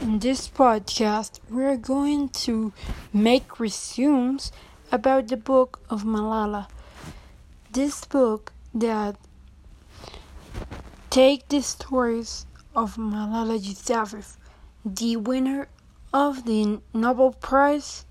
In this podcast, we're going to make resumes about the book of Malala. This book that take the stories of Malala Yousafzai, the winner of the Nobel Prize